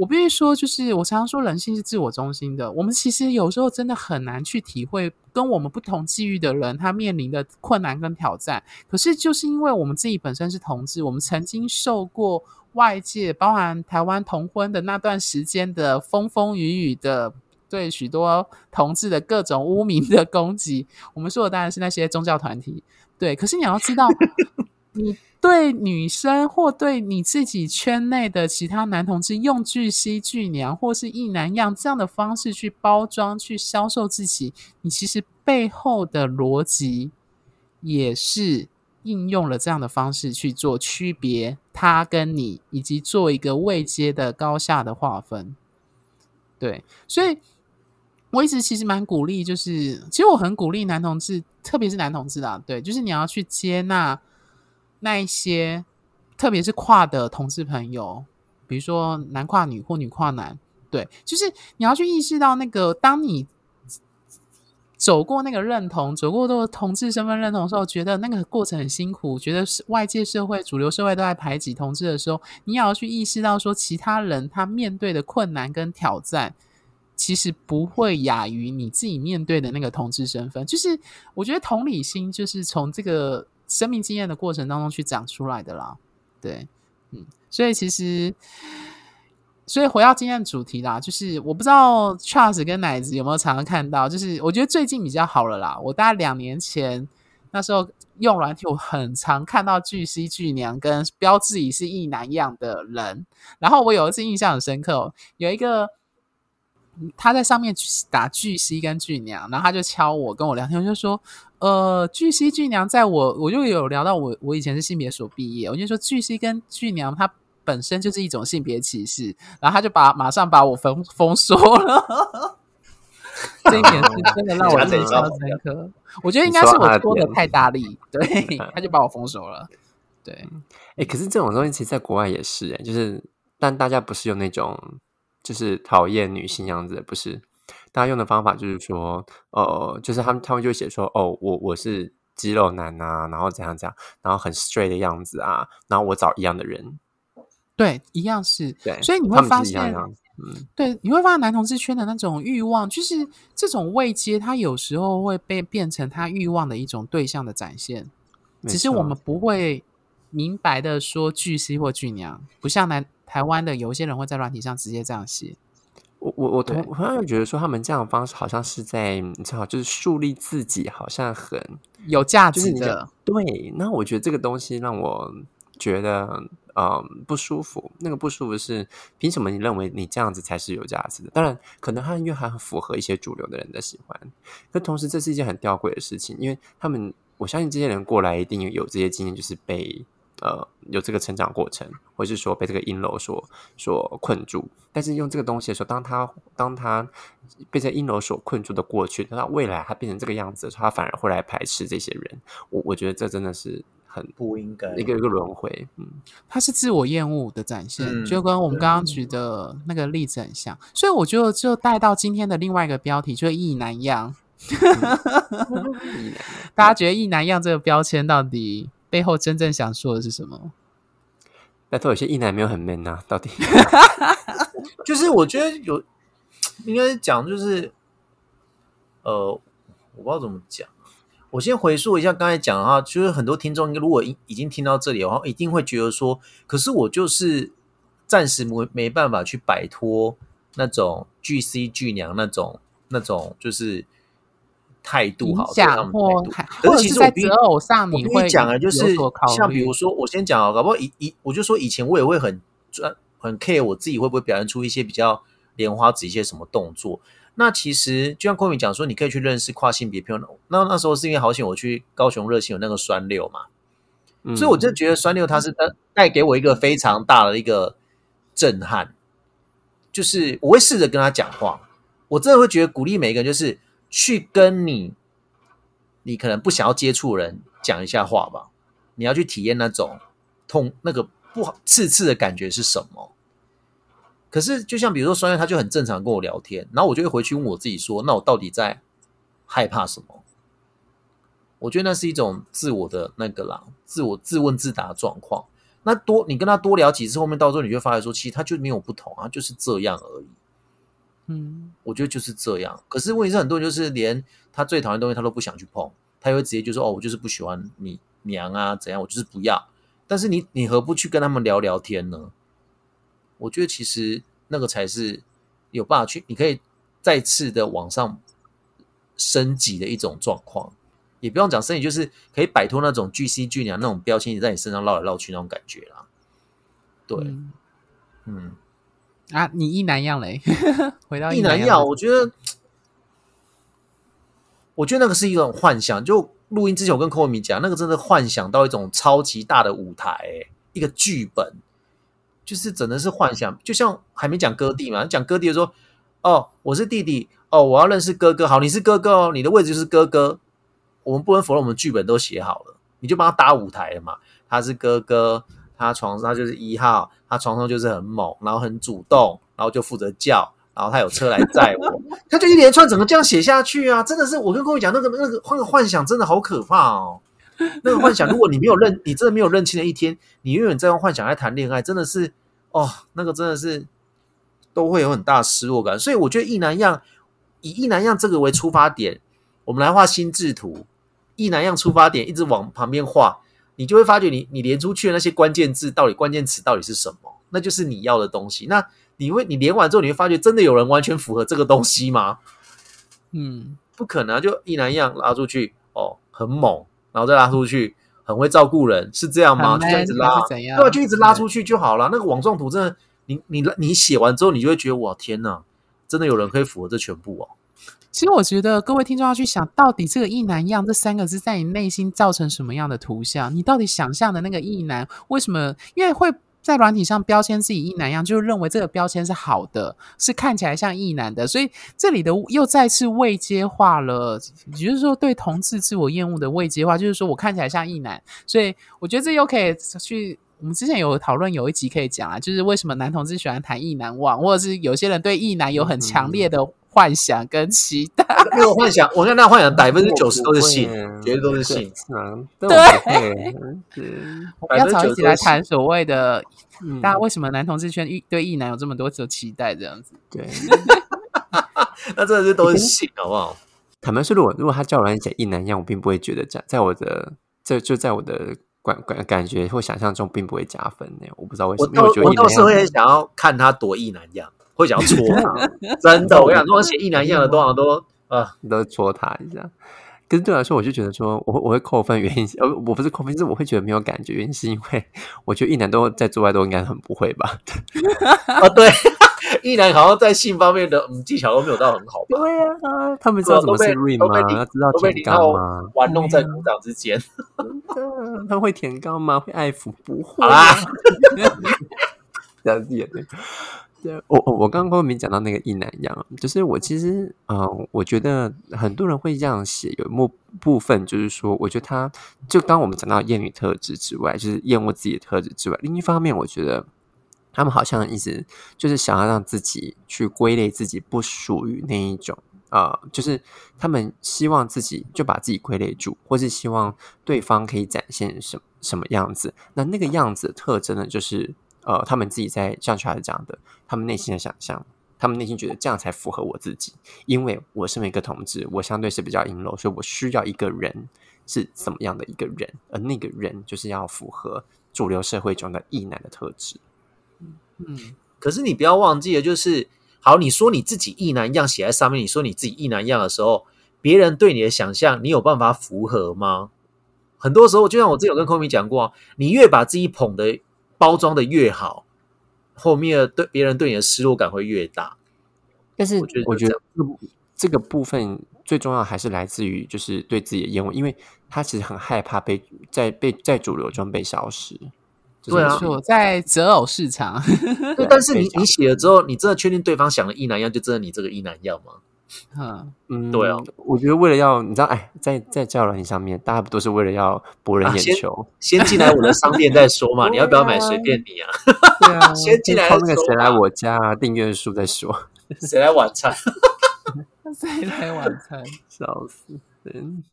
我必须说，就是我常常说，人性是自我中心的。我们其实有时候真的很难去体会跟我们不同际遇的人他面临的困难跟挑战。可是，就是因为我们自己本身是同志，我们曾经受过外界，包含台湾同婚的那段时间的风风雨雨的，对许多同志的各种污名的攻击。我们说的当然是那些宗教团体，对。可是你要知道，你。对女生或对你自己圈内的其他男同志，用巨蜥巨娘或是一男样这样的方式去包装、去销售自己，你其实背后的逻辑也是应用了这样的方式去做区别他跟你，以及做一个未接的高下的划分。对，所以我一直其实蛮鼓励，就是其实我很鼓励男同志，特别是男同志啊，对，就是你要去接纳。那一些，特别是跨的同志朋友，比如说男跨女或女跨男，对，就是你要去意识到那个，当你走过那个认同，走过这个同志身份认同的时候，觉得那个过程很辛苦，觉得是外界社会主流社会都在排挤同志的时候，你也要去意识到说，其他人他面对的困难跟挑战，其实不会亚于你自己面对的那个同志身份。就是我觉得同理心，就是从这个。生命经验的过程当中去讲出来的啦，对，嗯，所以其实，所以回到今天的主题啦，就是我不知道 Charles 跟奶子有没有常常看到，就是我觉得最近比较好了啦。我大概两年前那时候用软体，我很常看到巨蜥巨娘跟标志己是一男一样的人，然后我有一次印象很深刻，有一个他在上面打巨蜥跟巨娘，然后他就敲我跟我聊天，我就说。呃，巨蜥巨娘，在我我就有聊到我我以前是性别所毕业，我就说巨蜥跟巨娘它本身就是一种性别歧视，然后他就把马上把我封封锁了。这一点是真的让我印象深刻。我觉得应该是我说的太大力，对，他就把我封锁了。对，哎，可是这种东西其实在国外也是，哎，就是但大家不是有那种就是讨厌女性样子，不是。大家用的方法就是说，呃，就是他们他们就写说，哦，我我是肌肉男啊，然后怎样怎样，然后很 straight 的样子啊，然后我找一样的人，对，一样是，对，所以你会发现，嗯，对，你会发现男同志圈的那种欲望，就是这种未接，他有时候会被变成他欲望的一种对象的展现，只是我们不会明白的说巨 C 或巨娘，不像男台湾的有一些人会在软体上直接这样写。我我我同对我突然会觉得说，他们这样的方式好像是在你知道，就是树立自己，好像很有价值的讲，对。那我觉得这个东西让我觉得嗯不舒服。那个不舒服是凭什么你认为你这样子才是有价值的？当然，可能他因为还很符合一些主流的人的喜欢，可同时这是一件很吊诡的事情，因为他们我相信这些人过来一定有这些经验，就是被。呃，有这个成长过程，或是说被这个阴楼所所困住。但是用这个东西的时候，当他当他被这阴楼所困住的过去，等到未来他变成这个样子的时候，他反而会来排斥这些人。我我觉得这真的是很不应该一个一个轮回。嗯，它是自我厌恶的展现，嗯就跟我们刚刚举的那个例子很像。所以我觉得就带到今天的另外一个标题，就是“意难样”。大家觉得“意难样”这个标签到底背后真正想说的是什么？拜托，有些异男没有很 man 啊，到底 就是我觉得有应该讲就是，呃，我不知道怎么讲。我先回溯一下刚才讲的话，就是很多听众如果已已经听到这里的话，一定会觉得说，可是我就是暂时没没办法去摆脱那种巨 C 巨娘那种那种就是态度好，对他响们或态度可是其实我必须择偶上，我你会讲啊，就是像比如说，我先讲啊，搞不好以以我就说以前我也会很专很 care 我自己会不会表现出一些比较莲花指一些什么动作。那其实就像郭敏讲说，你可以去认识跨性别朋友。那那时候是因为好险我去高雄热线有那个酸六嘛，嗯所以我就觉得酸六它是带带给我一个非常大的一个震撼，就是我会试着跟他讲话，我真的会觉得鼓励每一个人，就是去跟你你可能不想要接触人讲一下话吧，你要去体验那种痛那个不好刺刺的感觉是什么。可是就像比如说双月，他就很正常跟我聊天，然后我就会回去问我自己说，那我到底在害怕什么？我觉得那是一种自我的那个啦，自我自问自答的状况。那多你跟他多聊几次，后面到时候你就发现说，其实他就没有不同啊，就是这样而已。嗯，我觉得就是这样。可是问题是，很多人就是连他最讨厌的东西他都不想去碰，他也会直接就说：“哦，我就是不喜欢你娘啊，怎样，我就是不要。”但是你你何不去跟他们聊聊天呢？我觉得其实那个才是有办法去，你可以再次的往上升级的一种状况。也不用讲升级，就是可以摆脱那种巨 C 巨娘那种标签，在你身上绕来绕去那种感觉啦。对，嗯嗯啊，你意难样嘞？回到一男药，男样，我觉得，我觉得那个是一种幻想。就录音之前，我跟寇米讲，那个真的幻想到一种超级大的舞台、欸一个剧本，就是真的是幻想。就像还没讲哥弟嘛，讲哥弟的时候，哦，我是弟弟，哦，我要认识哥哥，好，你是哥哥哦，你的位置就是哥哥。我们不能否认，我们剧本都写好了，你就帮他搭舞台了嘛。他是哥哥，他床上他就是一号，他床上就是很猛，然后很主动，然后就负责叫，然后他有车来载我，他就一连串整个这样写下去啊！真的是，我跟各位讲，那个那个那个幻想真的好可怕哦。那个幻想，如果你没有认，你真的没有认清的一天，你永远在用幻想来谈恋爱，真的是哦，那个真的是都会有很大的失落感。所以我觉得一男样以一男样这个为出发点，我们来画心智图，一男样出发点一直往旁边画，你就会发觉你你连出去的那些关键字到底关键词到底是什么，那就是你要的东西。那你会你连完之后，你会发觉真的有人完全符合这个东西吗？嗯，不可能、啊，就一男一样拉出去，哦，很猛，然后再拉出去，很会照顾人，是这样吗？就这样一直拉？对啊，就一直拉出去就好了。那个网状图真的，你你你写完之后，你就会觉得哇，天哪，真的有人可以符合这全部哦。其实我觉得各位听众要去想，到底这个“意难样”这三个字在你内心造成什么样的图像？你到底想象的那个意难，为什么？因为会在软体上标签自己意难样，就是认为这个标签是好的，是看起来像意男的，所以这里的又再次未接化了，也就是说对同志自我厌恶的未接化，就是说我看起来像意男，所以我觉得这又可以去。我们之前有讨论，有一集可以讲啊，就是为什么男同志喜欢谈意难忘，或者是有些人对意男有很强烈的幻想跟期待。没有幻想，我看那幻想百分之九十都是性我不会，绝对都是性。是啊，但我要早一起来谈所谓的嗯大家为什么男同志圈对异男有这么多种期待，这样子。对。那真的是都是性，好不好？坦白说，如果如果他叫我来讲一男一样，我并不会觉得加在我的这就在我的感感感觉或想象中，并不会加分呢。我不知道为什么，因为我觉得我倒是会想要看他多意难样，会想要戳他。真的，我跟你讲，如果写一男一样的，通常都啊，你都戳他一下。可是对我来说，我就觉得说，我我会扣分，原因呃，我不是扣分，是我会觉得没有感觉，原因是因为 我觉得一男都在做爱都应该很不会吧？啊，对，一男好像在性方面的嗯技巧都没有到很好吧？对呀，他们知道什么是 r i 吗？知道舔肛吗？玩弄在鼓掌之间，他会舔肛吗？会爱抚？不会啊，这样子也对。我我我刚刚没讲到那个一男一样，就是我其实嗯，我觉得很多人会这样写，有部部分就是说，我觉得他就当我们讲到厌女特质之外，就是厌恶自己的特质之外，另一方面，我觉得他们好像一直就是想要让自己去归类自己不属于那一种啊，就是他们希望自己就把自己归类住，或是希望对方可以展现什什么样子，那那个样子的特征呢，就是。呃，他们自己在像出来讲的，他们内心的想象，他们内心觉得这样才符合我自己，因为我身为一个同志，我相对是比较阴柔，所以我需要一个人是怎么样的一个人，而那个人就是要符合主流社会中的异男的特质。嗯，可是你不要忘记了，就是好，你说你自己异男一样写在上面，你说你自己异男一样的时候，别人对你的想象，你有办法符合吗？很多时候，就像我之前有跟空明讲过，你越把自己捧的。包装的越好，后面对别人对你的失落感会越大。但是我觉得这个部分最重要还是来自于就是对自己的厌恶，因为他其实很害怕被在被在主流中被消失。对啊，在择偶市场。对，但是你你写了之后，你真的确定对方想的一男样就真的你这个一男样吗？嗯，对啊，我觉得为了要你知道，哎，在在交友软件上面，大家不都是为了要博人眼球？先进来我的商店再说嘛，你要不要买随便你啊？对啊，先进来那个谁来我家啊订阅数再说，谁来晚餐？谁来晚餐？笑死人！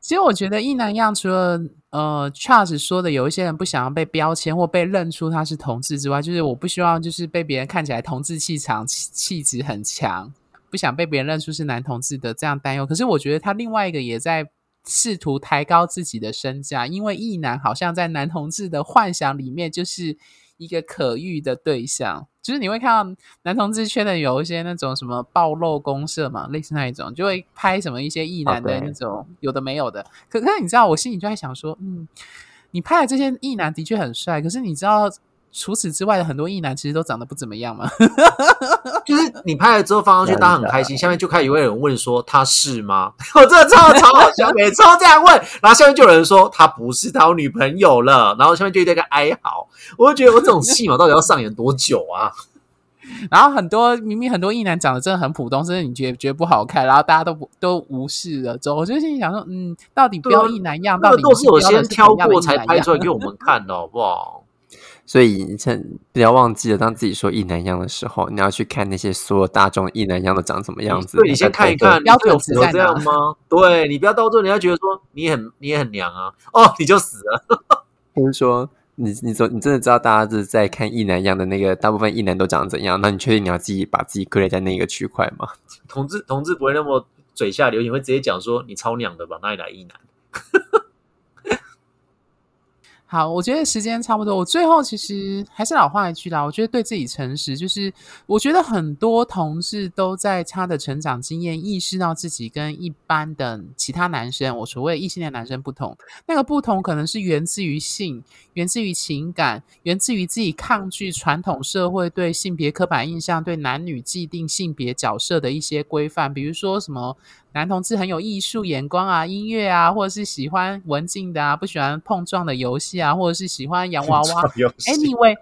其实我觉得一男样除了呃，Charles 说的有一些人不想要被标签或被认出他是同志之外，就是我不希望就是被别人看起来同志气场气气质很强，不想被别人认出是男同志的这样担忧。可是我觉得他另外一个也在试图抬高自己的身价，因为异男好像在男同志的幻想里面就是。一个可遇的对象，就是你会看到男同志圈的有一些那种什么暴露公社嘛，类似那一种，就会拍什么一些异男的那种有的没有的。可是你知道，我心里就在想说，嗯，你拍的这些异男的确很帅，可是你知道。除此之外的很多异男其实都长得不怎么样嘛，就是你拍了之后放上去，大家很开心，下面就开始有人问说他是吗？我真的超超好笑，每次都这样问，然后下面就有人说他不是，他有女朋友了，然后下面就一堆个哀嚎，我就觉得我这种戏嘛，到底要上演多久啊？然后很多明明很多异男长得真的很普通，甚至你觉得觉得不好看，然后大家都不都无视了之后，我就心里想说，嗯，到底标异男样，到底都是我先挑过才拍出来给我们看的，好不好？所以你趁不要忘记了，当自己说一男样的时候，你要去看那些所有大众异男样的长什么样子。对，你先看一看标准符合这样吗？对你不要到最后，人家觉得说你很你也很娘啊，哦，你就死了。就是说，你你说你真的知道大家是在看异男样的那个大部分一男都长怎样？那你确定你要自己把自己归类在那个区块吗？同志同志不会那么嘴下留情，会直接讲说你超娘的吧？哪里来一男？好，我觉得时间差不多。我最后其实还是老话一句啦，我觉得对自己诚实，就是我觉得很多同事都在他的成长经验意识到自己跟一般的其他男生，我所谓异性恋男生不同。那个不同可能是源自于性，源自于情感，源自于自己抗拒传统社会对性别刻板印象、对男女既定性别角色的一些规范，比如说什么。男同志很有艺术眼光啊，音乐啊，或者是喜欢文静的啊，不喜欢碰撞的游戏啊，或者是喜欢洋娃娃。Anyway，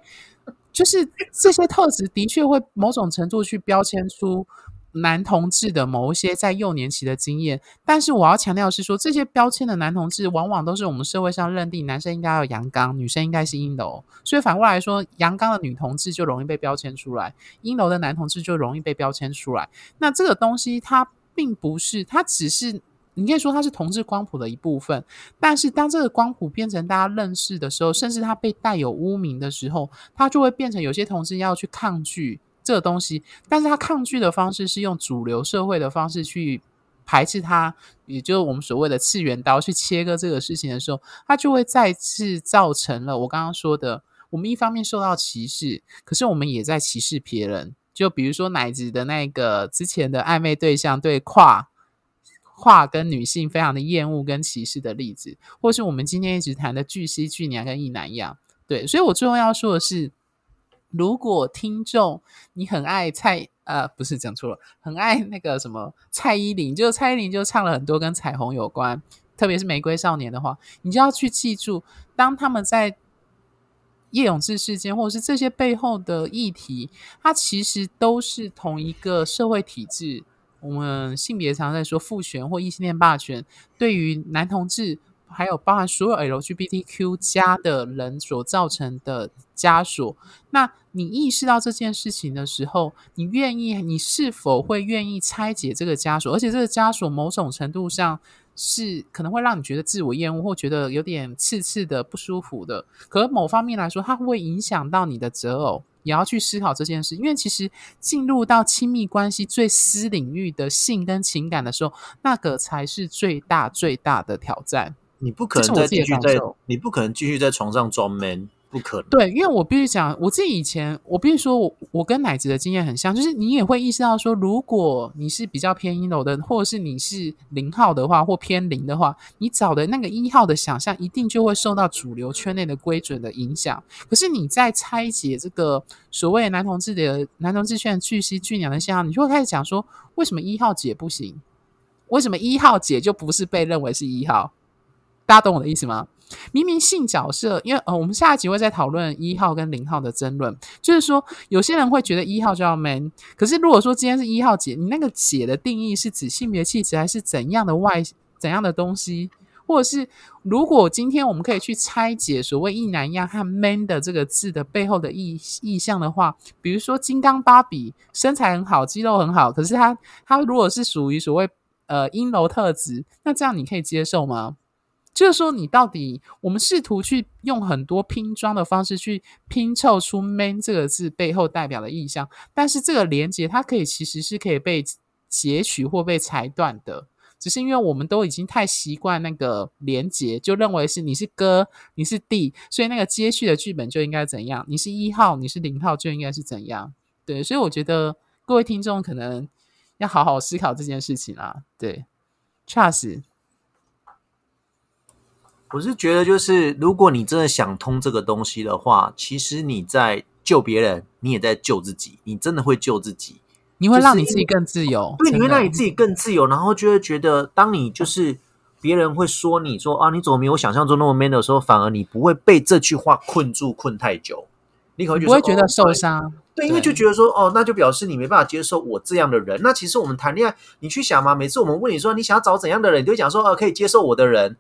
就是这些特质的确会某种程度去标签出男同志的某一些在幼年期的经验。但是我要强调的是说，这些标签的男同志往往都是我们社会上认定男生应该要阳刚，女生应该是阴柔。所以反过来说，阳刚的女同志就容易被标签出来，阴柔的男同志就容易被标签出来。那这个东西它。并不是，它只是你可以说它是同志光谱的一部分。但是当这个光谱变成大家认识的时候，甚至它被带有污名的时候，它就会变成有些同志要去抗拒这个东西。但是他抗拒的方式是用主流社会的方式去排斥它，也就是我们所谓的次元刀去切割这个事情的时候，它就会再次造成了我刚刚说的。我们一方面受到歧视，可是我们也在歧视别人。就比如说奶子的那个之前的暧昧对象对跨跨跟女性非常的厌恶跟歧视的例子，或是我们今天一直谈的巨蜥、巨娘跟异男一样。对，所以我最后要说的是，如果听众你很爱蔡呃，不是讲错了，很爱那个什么蔡依林，就蔡依林就唱了很多跟彩虹有关，特别是玫瑰少年的话，你就要去记住，当他们在。叶永志事件，或者是这些背后的议题，它其实都是同一个社会体制。我们性别常在说父权或异性恋霸权，对于男同志，还有包含所有 LGBTQ 加的人所造成的枷锁。那你意识到这件事情的时候，你愿意，你是否会愿意拆解这个枷锁？而且这个枷锁某种程度上。是可能会让你觉得自我厌恶，或觉得有点刺刺的不舒服的。可某方面来说，它会影响到你的择偶，也要去思考这件事。因为其实进入到亲密关系最私领域的性跟情感的时候，那个才是最大最大的挑战。你不可能再继续在，你不可能继续在床上装 man。不可能。对，因为我必须讲，我自己以前，我必须说，我我跟奶子的经验很像，就是你也会意识到说，如果你是比较偏一楼的，或者是你是零号的话，或偏零的话，你找的那个一号的想象，一定就会受到主流圈内的规准的影响。可是你在拆解这个所谓男同志的男同志圈巨蜥巨娘的现象，你就会开始讲说，为什么一号姐不行？为什么一号姐就不是被认为是一号？大家懂我的意思吗？明明性角色，因为呃，我们下一集会再讨论一号跟零号的争论。就是说，有些人会觉得一号就要 man，可是如果说今天是一号姐，你那个姐的定义是指性别气质，还是怎样的外怎样的东西？或者是如果今天我们可以去拆解所谓一男一样和 man 的这个字的背后的意意象的话，比如说金刚芭比身材很好，肌肉很好，可是他他如果是属于所谓呃阴柔特质，那这样你可以接受吗？就是说，你到底我们试图去用很多拼装的方式去拼凑出 “man” 这个字背后代表的意象，但是这个连接它可以其实是可以被截取或被裁断的，只是因为我们都已经太习惯那个连接，就认为是你是哥，你是弟，所以那个接续的剧本就应该怎样？你是一号，你是零号，就应该是怎样？对，所以我觉得各位听众可能要好好思考这件事情啊。对，Charles。我是觉得，就是如果你真的想通这个东西的话，其实你在救别人，你也在救自己。你真的会救自己，你会让你自己更自由。对，你会让你自己更自由，然后就会觉得，当你就是别人会说你说啊，你怎么没有想象中那么 man 的时候，反而你不会被这句话困住、困太久。你可能不会觉得受伤。对，因为就觉得说，哦，那就表示你没办法接受我这样的人。那其实我们谈恋爱，你去想嘛，每次我们问你说你想要找怎样的人，你就讲说，呃，可以接受我的人。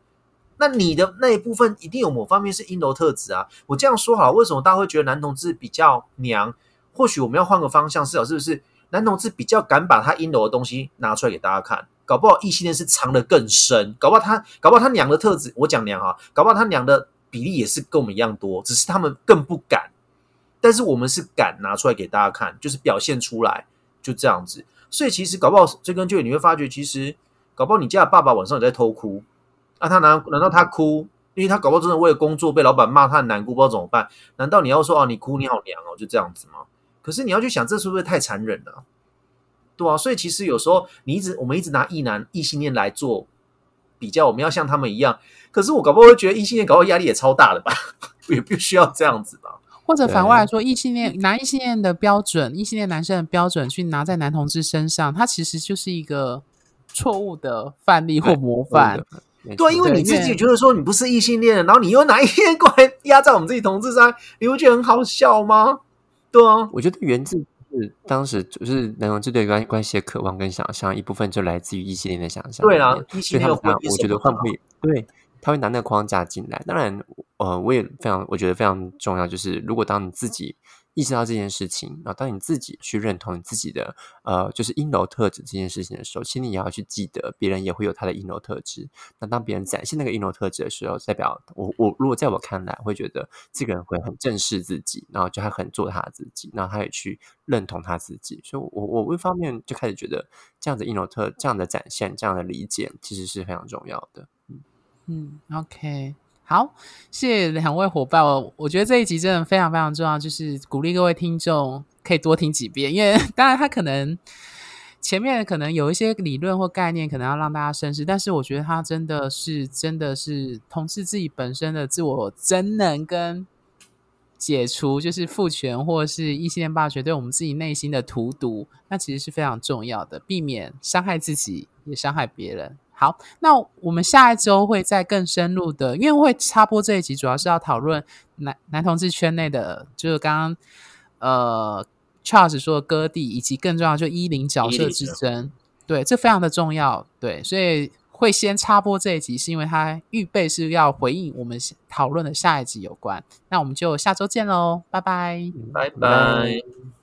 那你的那一部分一定有某方面是阴柔特质啊！我这样说好了，为什么大家会觉得男同志比较娘？或许我们要换个方向思考，是不是男同志比较敢把他阴柔的东西拿出来给大家看？搞不好异性恋是藏的更深，搞不好他搞不好他娘的特质，我讲娘啊，搞不好他娘的比例也是跟我们一样多，只是他们更不敢。但是我们是敢拿出来给大家看，就是表现出来，就这样子。所以其实搞不好这根就你会发觉，其实搞不好你家的爸爸晚上也在偷哭。那他难难道他哭？因为他搞不好真的为了工作被老板骂，他很难过，不知道怎么办。难道你要说哦，你哭你好娘哦，就这样子吗？可是你要去想，这是不是太残忍了？对啊，所以其实有时候你一直我们一直拿异男异性恋来做比较，我们要像他们一样。可是我搞不好会觉得异性恋搞不好压力也超大的吧？也不需要这样子吧？或者反过来说，异性恋拿异性恋的标准，异性恋男生的标准去拿在男同志身上，他其实就是一个错误的范例或模范。对，因为你自己觉得说你不是异性恋，然后你又拿异性恋过来压在我们自己同志上，你不觉得很好笑吗？对啊，我觉得源自是当时就是男同志对关关系的渴望跟想象，一部分就来自于异性恋的想象。对啊，异性恋会，我觉得会不会对他会拿那个框架进来？当然，呃，我也非常我觉得非常重要，就是如果当你自己。意识到这件事情，然后当你自己去认同你自己的呃，就是阴柔特质这件事情的时候，其实你也要去记得，别人也会有他的阴柔特质。那当别人展现那个阴柔特质的时候，代表我我如果在我看来，会觉得这个人会很正视自己，然后就他很做他自己，然后他也去认同他自己。所以，我我一方面就开始觉得，这样的阴柔特这样的展现，这样的理解，其实是非常重要的。嗯嗯，OK。好，谢谢两位伙伴。我我觉得这一集真的非常非常重要，就是鼓励各位听众可以多听几遍，因为 当然他可能前面可能有一些理论或概念，可能要让大家深思，但是我觉得他真的是真的是统治自己本身的自我真能跟解除，就是父权或是异性恋霸权对我们自己内心的荼毒，那其实是非常重要的，避免伤害自己也伤害别人。好，那我们下一周会再更深入的，因为会插播这一集，主要是要讨论男男同志圈内的，就是刚刚呃 Charles 说的割地，以及更重要就一零角色之争，对，这非常的重要，对，所以会先插播这一集，是因为它预备是要回应我们讨论的下一集有关，那我们就下周见喽，拜拜，拜拜。